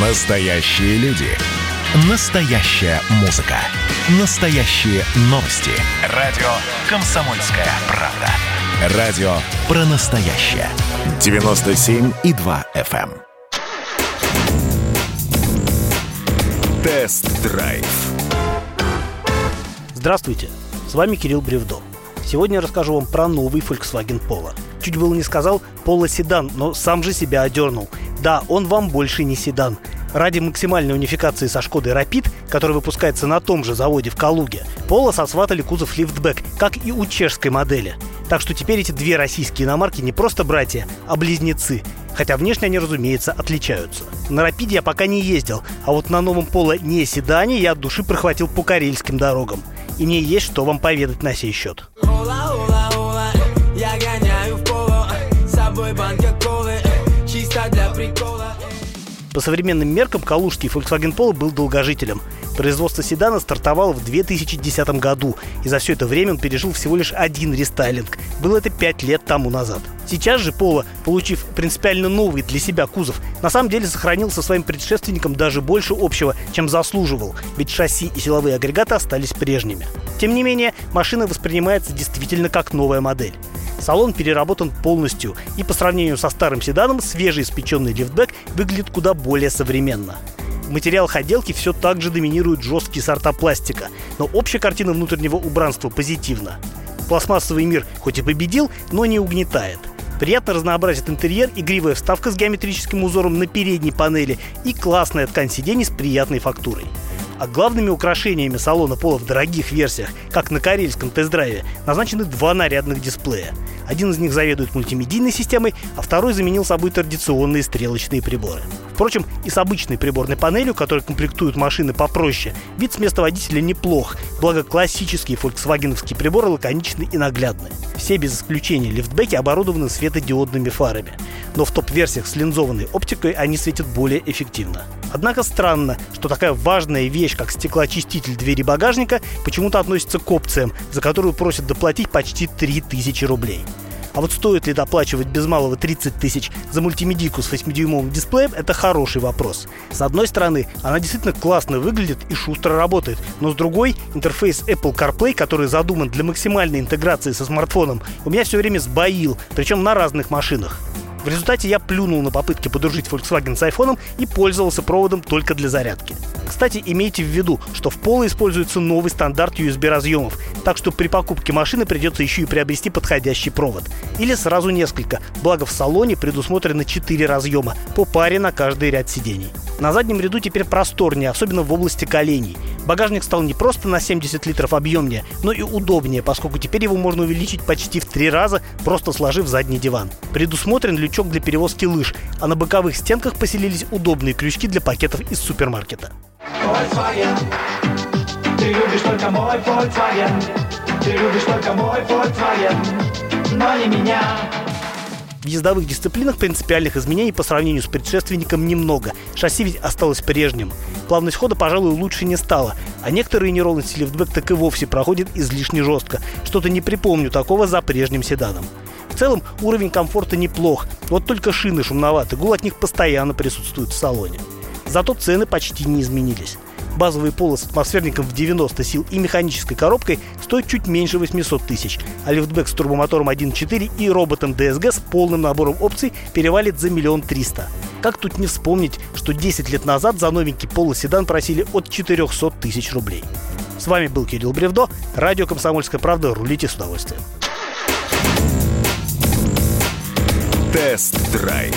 Настоящие люди. Настоящая музыка. Настоящие новости. Радио «Комсомольская правда». Радио про настоящее. 97,2 FM. эм. Тест-драйв. Здравствуйте, с вами Кирилл Бревдо. Сегодня я расскажу вам про новый Volkswagen Polo. Чуть было не сказал Polo седан, но сам же себя одернул. Да, он вам больше не седан. Ради максимальной унификации со Шкодой Rapid, который выпускается на том же заводе в Калуге, Polo сосватали кузов лифтбэк, как и у чешской модели. Так что теперь эти две российские иномарки не просто братья, а близнецы. Хотя внешне они, разумеется, отличаются. На Рапиде я пока не ездил, а вот на новом Поло не седане я от души прохватил по карельским дорогам. И мне есть что вам поведать на сей счет. Я гоняю в поло С собой банка колы, чисто для прикола По современным меркам калужский Volkswagen Polo был долгожителем. Производство седана стартовало в 2010 году, и за все это время он пережил всего лишь один рестайлинг. Было это 5 лет тому назад. Сейчас же Polo, получив принципиально новый для себя кузов, на самом деле сохранил со своим предшественником даже больше общего, чем заслуживал, ведь шасси и силовые агрегаты остались прежними. Тем не менее, машина воспринимается действительно как новая модель. Салон переработан полностью, и по сравнению со старым седаном свежеиспеченный лифтбэк выглядит куда более современно. В материалах отделки все так же доминируют жесткие сорта пластика, но общая картина внутреннего убранства позитивна. Пластмассовый мир хоть и победил, но не угнетает. Приятно разнообразит интерьер, игривая вставка с геометрическим узором на передней панели и классная ткань сидений с приятной фактурой. А главными украшениями салона пола в дорогих версиях, как на карельском тест-драйве, назначены два нарядных дисплея. Один из них заведует мультимедийной системой, а второй заменил собой традиционные стрелочные приборы. Впрочем, и с обычной приборной панелью, которая комплектует машины попроще, вид с места водителя неплох, благо классические фольксвагеновские приборы лаконичны и наглядны. Все без исключения лифтбеки оборудованы светодиодными фарами. Но в топ-версиях с линзованной оптикой они светят более эффективно. Однако странно, что такая важная вещь, как стеклоочиститель двери багажника, почему-то относится к опциям, за которую просят доплатить почти 3000 рублей. А вот стоит ли доплачивать без малого 30 тысяч за мультимедийку с 8-дюймовым дисплеем, это хороший вопрос. С одной стороны, она действительно классно выглядит и шустро работает, но с другой, интерфейс Apple CarPlay, который задуман для максимальной интеграции со смартфоном, у меня все время сбоил, причем на разных машинах. В результате я плюнул на попытки подружить Volkswagen с iPhone и пользовался проводом только для зарядки. Кстати, имейте в виду, что в Polo используется новый стандарт USB разъемов, так что при покупке машины придется еще и приобрести подходящий провод. Или сразу несколько, благо в салоне предусмотрено 4 разъема, по паре на каждый ряд сидений. На заднем ряду теперь просторнее, особенно в области коленей. Багажник стал не просто на 70 литров объемнее, но и удобнее, поскольку теперь его можно увеличить почти в три раза, просто сложив задний диван. Предусмотрен лючок для перевозки лыж, а на боковых стенках поселились удобные крючки для пакетов из супермаркета. Ты любишь только мой Volkswagen. Но не меня. Ездовых дисциплинах принципиальных изменений по сравнению с предшественником немного. Шасси ведь осталось прежним. Плавность хода, пожалуй, лучше не стало, а некоторые неровности лифтбэк так и вовсе проходят излишне жестко. Что-то не припомню такого за прежним седаном. В целом уровень комфорта неплох, вот только шины шумноваты, гул от них постоянно присутствует в салоне. Зато цены почти не изменились. Базовый поло с атмосферником в 90 сил и механической коробкой стоит чуть меньше 800 тысяч, а лифтбэк с турбомотором 1.4 и роботом DSG с полным набором опций перевалит за миллион триста. Как тут не вспомнить, что 10 лет назад за новенький полоседан просили от 400 тысяч рублей. С вами был Кирилл Бревдо, радио «Комсомольская правда». Рулите с удовольствием. Тест-драйв.